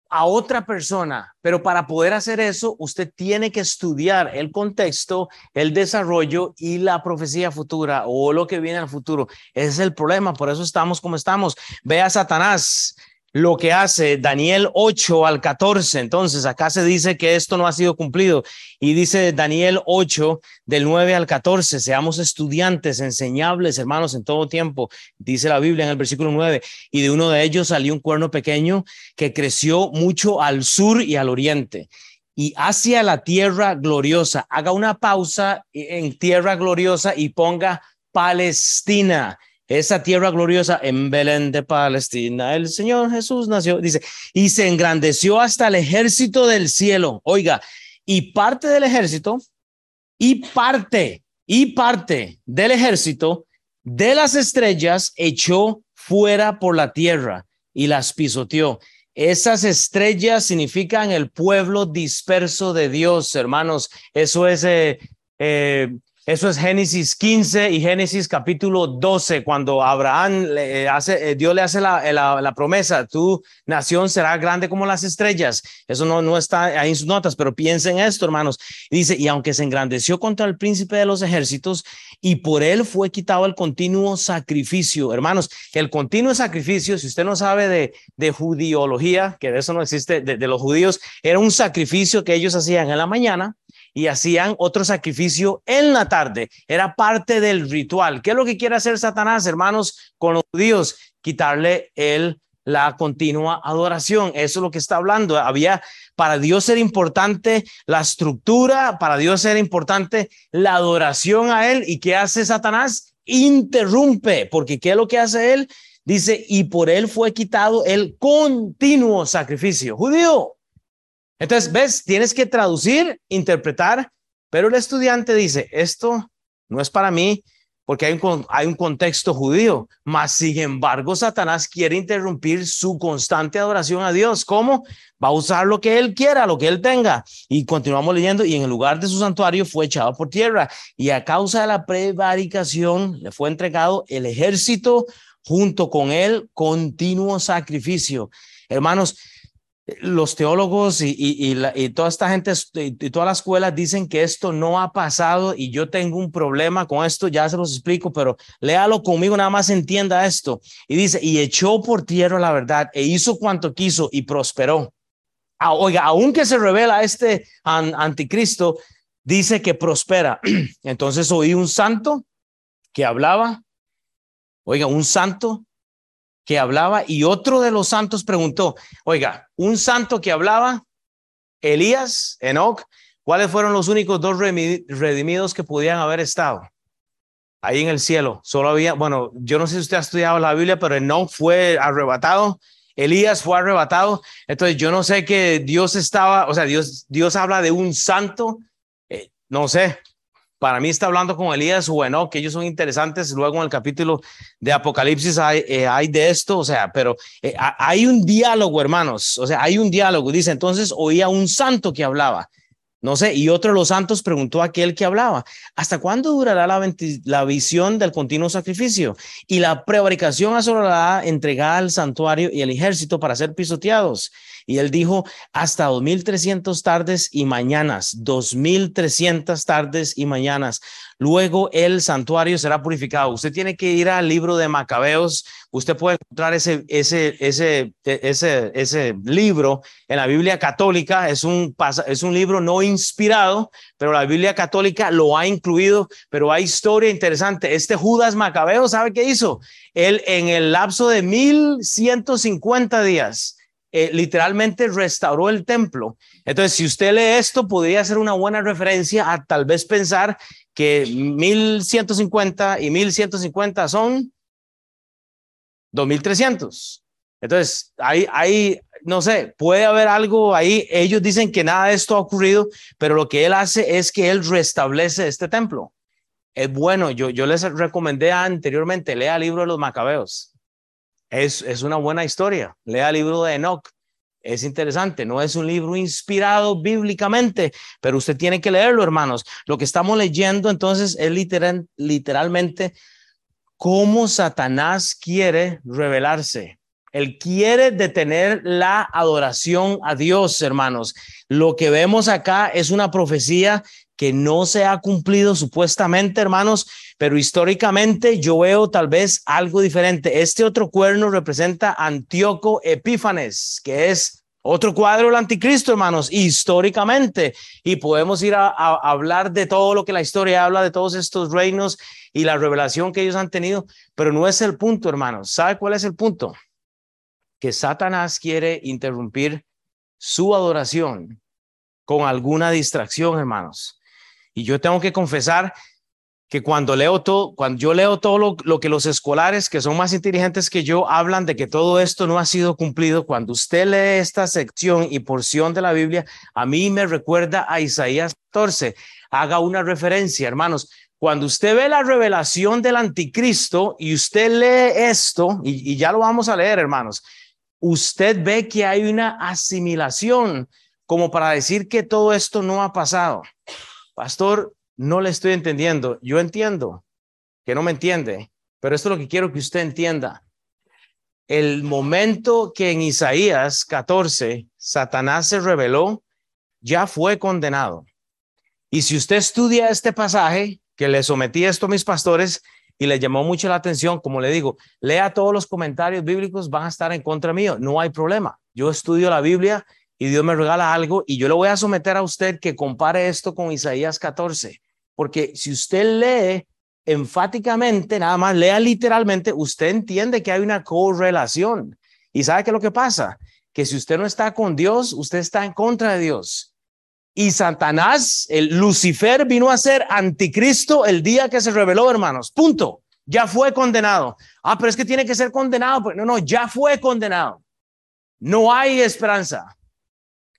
a otra persona, pero para poder hacer eso, usted tiene que estudiar el contexto, el desarrollo y la profecía futura o lo que viene al futuro. Ese es el problema, por eso estamos como estamos. Ve a Satanás lo que hace Daniel 8 al 14. Entonces, acá se dice que esto no ha sido cumplido. Y dice Daniel 8 del 9 al 14, seamos estudiantes, enseñables, hermanos, en todo tiempo. Dice la Biblia en el versículo 9, y de uno de ellos salió un cuerno pequeño que creció mucho al sur y al oriente y hacia la tierra gloriosa. Haga una pausa en tierra gloriosa y ponga Palestina esa tierra gloriosa en Belén de Palestina. El Señor Jesús nació, dice, y se engrandeció hasta el ejército del cielo. Oiga, y parte del ejército, y parte, y parte del ejército de las estrellas echó fuera por la tierra y las pisoteó. Esas estrellas significan el pueblo disperso de Dios, hermanos. Eso es eh, eh, eso es Génesis 15 y Génesis capítulo 12, cuando Abraham le eh, hace, eh, Dios le hace la, la, promesa, tu nación será grande como las estrellas. Eso no, no está ahí en sus notas, pero piensen esto, hermanos. dice, y aunque se engrandeció contra el príncipe de los ejércitos y por él fue quitado el continuo sacrificio, hermanos, el continuo sacrificio, si usted no sabe de, de judiología, que de eso no existe, de, de los judíos, era un sacrificio que ellos hacían en la mañana y hacían otro sacrificio en la tarde. Era parte del ritual. ¿Qué es lo que quiere hacer Satanás, hermanos, con los judíos? Quitarle el la continua adoración. Eso es lo que está hablando. Había para Dios ser importante la estructura, para Dios ser importante la adoración a Él. ¿Y qué hace Satanás? Interrumpe, porque ¿qué es lo que hace Él? Dice, y por Él fue quitado el continuo sacrificio. Judío, entonces, ves, tienes que traducir, interpretar, pero el estudiante dice, esto no es para mí porque hay un, contexto judío, mas sin embargo Satanás quiere interrumpir su constante adoración a Dios. ¿Cómo? Va a usar lo que él quiera, lo que él tenga. Y continuamos leyendo, y en el lugar de su santuario fue echado por tierra, y a causa de la prevaricación le fue entregado el ejército junto con él continuo sacrificio. Hermanos, los teólogos y, toda esta gente y, todas las escuelas dicen que esto no ha pasado y yo tengo un problema con esto, ya se los explico, pero léalo conmigo, nada más entienda esto. Y dice, y echó por tierra la verdad e hizo cuanto quiso y prosperó. Ah, oiga, aunque se revela este anticristo, dice que prospera. Entonces oí un santo que hablaba, oiga, un santo que hablaba y otro de los santos preguntó, oiga, un santo que hablaba, Elías, Enoch, ¿cuáles fueron los únicos dos redimidos que podían haber estado? Ahí en el cielo, solo había, bueno, yo no sé si usted ha estudiado la Biblia, pero Enoch fue arrebatado, Elías fue arrebatado, entonces yo no sé que Dios estaba, o sea, Dios, Dios habla de un santo, eh, no sé, para mí está hablando con Elías bueno, que ellos son interesantes. Luego en el capítulo de Apocalipsis hay, eh, de esto, o sea, pero eh, hay un diálogo, hermanos, o sea, hay un diálogo. Dice, entonces oía un santo que hablaba. No sé, y otro de los santos preguntó a aquel que hablaba, ¿hasta cuándo durará la, la visión del continuo sacrificio? Y la prevaricación asegurará entregada al santuario y el ejército para ser pisoteados. Y él dijo, hasta 2.300 tardes y mañanas, 2.300 tardes y mañanas. Luego el santuario será purificado. Usted tiene que ir al libro de Macabeos. Usted puede encontrar ese, ese, ese, ese, ese libro en la Biblia católica. Es un, es un libro no inspirado, pero la Biblia católica lo ha incluido, pero hay historia interesante. Este Judas Macabeo, ¿sabe qué hizo? Él en el lapso de 1150 días, eh, literalmente restauró el templo. Entonces, si usted lee esto, podría ser una buena referencia a tal vez pensar que 1150 y 1150 son 2300. Entonces, hay, hay, no sé, puede haber algo ahí. Ellos dicen que nada de esto ha ocurrido, pero lo que él hace es que él restablece este templo. Es bueno, yo, yo les recomendé anteriormente, lea el libro de los macabeos. Es, es una buena historia. Lea el libro de Enoch. Es interesante, no es un libro inspirado bíblicamente, pero usted tiene que leerlo, hermanos. Lo que estamos leyendo entonces es literal, literalmente cómo Satanás quiere revelarse. Él quiere detener la adoración a Dios, hermanos. Lo que vemos acá es una profecía que no se ha cumplido supuestamente, hermanos, pero históricamente yo veo tal vez algo diferente. Este otro cuerno representa Antíoco Epífanes, que es otro cuadro del anticristo, hermanos, históricamente. Y podemos ir a, hablar de todo lo que la historia habla, de todos estos reinos y la revelación que ellos han tenido, pero no es el punto, hermanos. ¿Sabe cuál es el punto? que Satanás quiere interrumpir su adoración con alguna distracción, hermanos. Y yo tengo que confesar que cuando leo todo, cuando yo leo todo lo, que los escolares que son más inteligentes que yo hablan de que todo esto no ha sido cumplido, cuando usted lee esta sección y porción de la Biblia, a mí me recuerda a Isaías 14. Haga una referencia, hermanos. Cuando usted ve la revelación del anticristo y usted lee esto, y ya lo vamos a leer, hermanos, usted ve que hay una asimilación como para decir que todo esto no ha pasado. Pastor, no le estoy entendiendo. Yo entiendo que no me entiende, pero esto es lo que quiero que usted entienda. El momento que en Isaías 14 Satanás se reveló, ya fue condenado. Y si usted estudia este pasaje, que le sometí esto a mis pastores, y le llamó mucho la atención, como le digo, lea todos los comentarios bíblicos, van a estar en contra mío, no hay problema. Yo estudio la Biblia y Dios me regala algo y yo le voy a someter a usted que compare esto con Isaías 14, porque si usted lee enfáticamente, nada más lea literalmente, usted entiende que hay una correlación. ¿Y sabe qué es lo que pasa? Que si usted no está con Dios, usted está en contra de Dios. Y Satanás, el Lucifer, vino a ser anticristo el día que se reveló, hermanos. Punto. Ya fue condenado. Ah, pero es que tiene que ser condenado. No, no, ya fue condenado. No hay esperanza.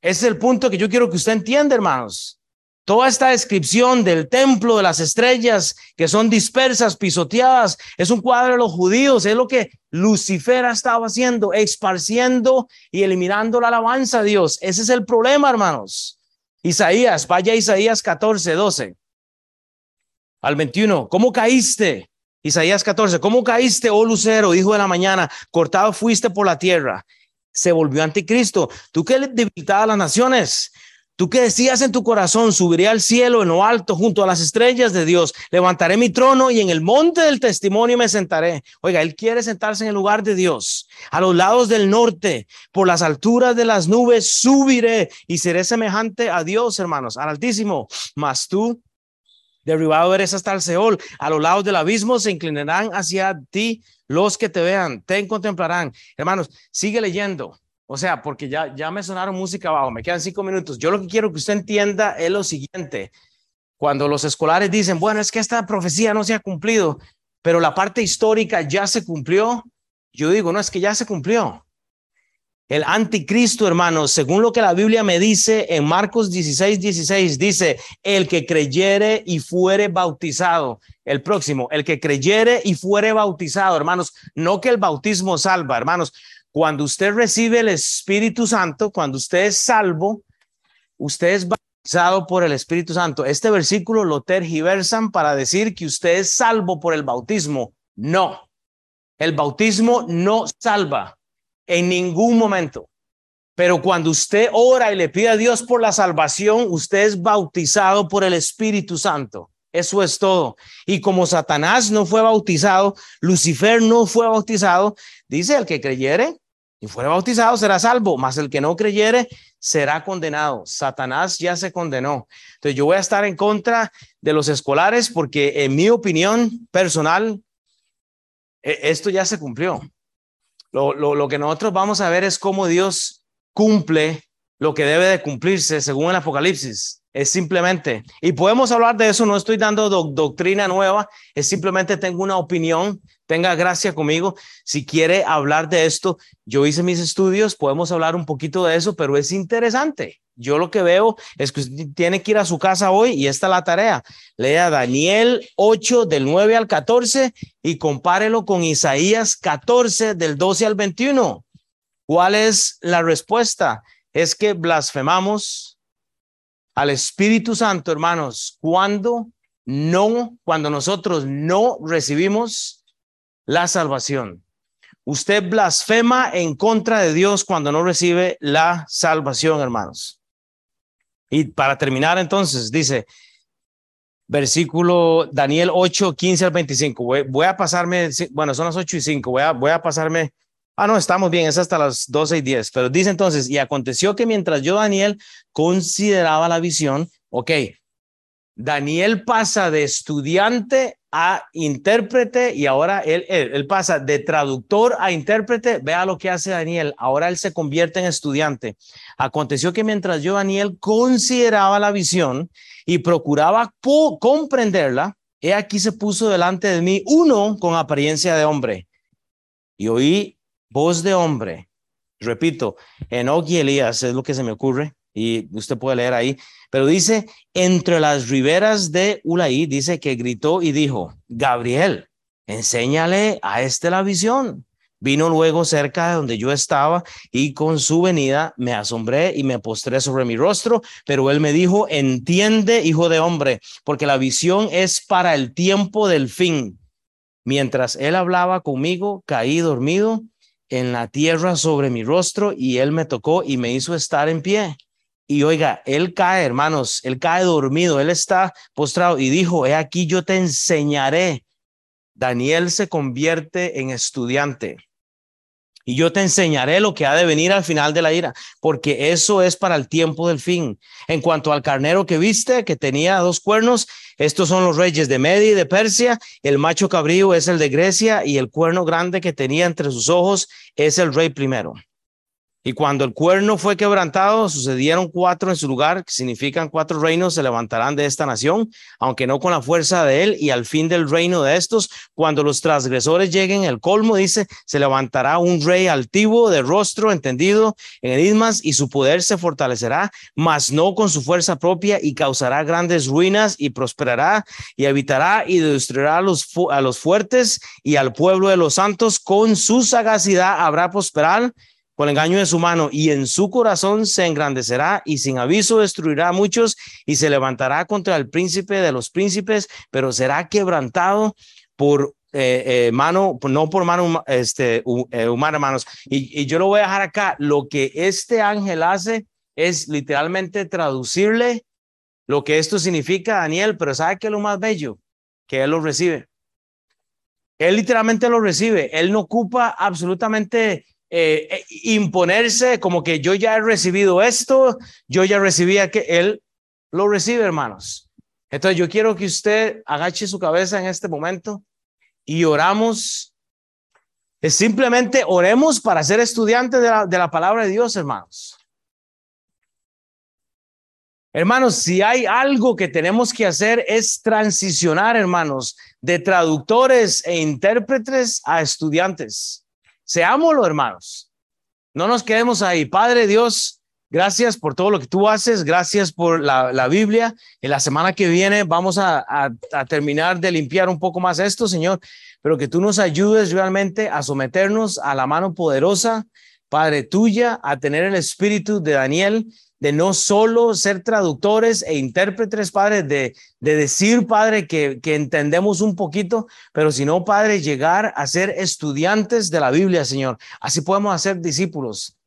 Ese es el punto que yo quiero que usted entienda, hermanos. Toda esta descripción del templo de las estrellas que son dispersas, pisoteadas, es un cuadro de los judíos, es lo que Lucifer ha estado haciendo, esparciendo y eliminando la alabanza a Dios. Ese es el problema, hermanos. Isaías, vaya Isaías 14, 12 al 21. ¿Cómo caíste? Isaías 14, ¿cómo caíste, oh lucero, hijo de la mañana? Cortado fuiste por la tierra. Se volvió anticristo. Tú que debilitabas las naciones, Tú que decías en tu corazón, subiré al cielo en lo alto junto a las estrellas de Dios, levantaré mi trono y en el monte del testimonio me sentaré. Oiga, él quiere sentarse en el lugar de Dios, a los lados del norte, por las alturas de las nubes subiré y seré semejante a Dios, hermanos, al Altísimo. Mas tú, derribado eres hasta el Seol, a los lados del abismo se inclinarán hacia ti los que te vean, te contemplarán. Hermanos, sigue leyendo. O sea, porque ya, ya me sonaron música abajo, me quedan cinco minutos. Yo lo que quiero que usted entienda es lo siguiente. Cuando los escolares dicen, bueno, es que esta profecía no se ha cumplido, pero la parte histórica ya se cumplió, yo digo, no, es que ya se cumplió. El anticristo, hermanos, según lo que la Biblia me dice en Marcos 16, 16, dice, el que creyere y fuere bautizado, el próximo, el que creyere y fuere bautizado, hermanos, no que el bautismo salva, hermanos, cuando usted recibe el Espíritu Santo, cuando usted es salvo, usted es bautizado por el Espíritu Santo. Este versículo lo tergiversan para decir que usted es salvo por el bautismo. No, el bautismo no salva en ningún momento. Pero cuando usted ora y le pide a Dios por la salvación, usted es bautizado por el Espíritu Santo. Eso es todo. Y como Satanás no fue bautizado, Lucifer no fue bautizado, dice el que creyere y fuere bautizado será salvo, mas el que no creyere será condenado. Satanás ya se condenó. Entonces yo voy a estar en contra de los escolares porque en mi opinión personal, e, esto ya se cumplió. Lo, lo, que nosotros vamos a ver es cómo Dios cumple lo que debe de cumplirse según el Apocalipsis. Es simplemente, y podemos hablar de eso, no estoy dando doctrina nueva, es simplemente tengo una opinión, tenga gracia conmigo. Si quiere hablar de esto, yo hice mis estudios, podemos hablar un poquito de eso, pero es interesante. Yo lo que veo es que usted tiene que ir a su casa hoy y esta es la tarea. Lea Daniel 8 del 9 al 14 y compárelo con Isaías 14 del 12 al 21. ¿Cuál es la respuesta? Es que blasfemamos al Espíritu Santo, hermanos, cuando no, cuando nosotros no recibimos la salvación. Usted blasfema en contra de Dios cuando no recibe la salvación, hermanos. Y para terminar, entonces, dice, versículo Daniel 8, 15 al 25. Voy, a pasarme, bueno, son las 8 y 5, voy a, voy a pasarme. Ah, no, estamos bien, es hasta las 12 y 10. Pero dice entonces, y aconteció que mientras yo, Daniel, consideraba la visión, ok, Daniel pasa de estudiante a intérprete y ahora él, pasa de traductor a intérprete. Vea lo que hace Daniel. Ahora él se convierte en estudiante. Aconteció que mientras yo, Daniel, consideraba la visión y procuraba comprenderla, he aquí se puso delante de mí uno con apariencia de hombre. Y oí voz de hombre. Repito, en y Elías es lo que se me ocurre y usted puede leer ahí, pero dice, entre las riberas de Ulaí, dice que gritó y dijo, Gabriel, enséñale a este la visión. Vino luego cerca de donde yo estaba y con su venida me asombré y me postré sobre mi rostro, pero él me dijo, entiende, hijo de hombre, porque la visión es para el tiempo del fin. Mientras él hablaba conmigo, caí dormido en la tierra sobre mi rostro y él me tocó y me hizo estar en pie. Y oiga, él cae, hermanos, él cae dormido, él está postrado y dijo, he aquí yo te enseñaré. Daniel se convierte en estudiante. Y yo te enseñaré lo que ha de venir al final de la ira, porque eso es para el tiempo del fin. En cuanto al carnero que viste, que tenía dos cuernos, estos son los reyes de Media y de Persia. El macho cabrío es el de Grecia y el cuerno grande que tenía entre sus ojos es el rey primero. Y cuando el cuerno fue quebrantado, sucedieron cuatro en su lugar, que significan cuatro reinos se levantarán de esta nación, aunque no con la fuerza de él, y al fin del reino de estos, cuando los transgresores lleguen el colmo, dice, se levantará un rey altivo de rostro entendido en enigmas, y su poder se fortalecerá, mas no con su fuerza propia, y causará grandes ruinas, y prosperará, y habitará, y destruirá a los, a los fuertes, y al pueblo de los santos, con su sagacidad habrá prosperar con el engaño de su mano, y en su corazón se engrandecerá y sin aviso destruirá a muchos y se levantará contra el príncipe de los príncipes, pero será quebrantado por eh, eh, mano, no por mano este, eh, humana, hermanos. Y, y yo lo voy a dejar acá. Lo que este ángel hace es literalmente traducirle lo que esto significa, Daniel, pero ¿sabe qué es lo más bello? Que él lo recibe. Él literalmente lo recibe. Él no ocupa absolutamente eh, eh, imponerse como que yo ya he recibido esto, yo ya recibía que él lo recibe, hermanos. Entonces yo quiero que usted agache su cabeza en este momento y oramos. Simplemente oremos para ser estudiantes de la, de la palabra de Dios, hermanos. Hermanos, si hay algo que tenemos que hacer es transicionar, hermanos, de traductores e intérpretes a estudiantes. Seámoslo, hermanos. No nos quedemos ahí. Padre Dios, gracias por todo lo que tú haces. Gracias por la, Biblia. En la semana que viene vamos a, a terminar de limpiar un poco más esto, Señor, pero que tú nos ayudes realmente a someternos a la mano poderosa, Padre tuya, a tener el espíritu de Daniel de no solo ser traductores e intérpretes, Padre, de, de decir, Padre, que, que entendemos un poquito, pero sino, Padre, llegar a ser estudiantes de la Biblia, Señor. Así podemos hacer discípulos.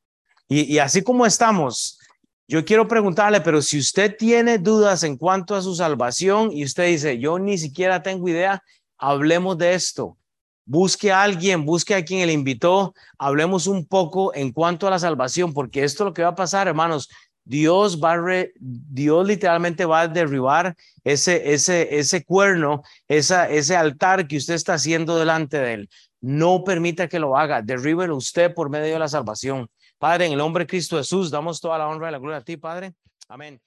Y, y así como estamos, yo quiero preguntarle, pero si usted tiene dudas en cuanto a su salvación y usted dice, yo ni siquiera tengo idea, hablemos de esto. busque a alguien, busque a quien le invitó, hablemos un poco en cuanto a la salvación, porque esto es lo que va a pasar, hermanos. Dios va a Dios literalmente va a derribar ese, ese, ese cuerno, esa, ese altar que usted está haciendo delante de él. No permita que lo haga, derríbelo usted por medio de la salvación. Padre, en el nombre de Cristo Jesús, damos toda la honra y la gloria a ti, Padre. Amén.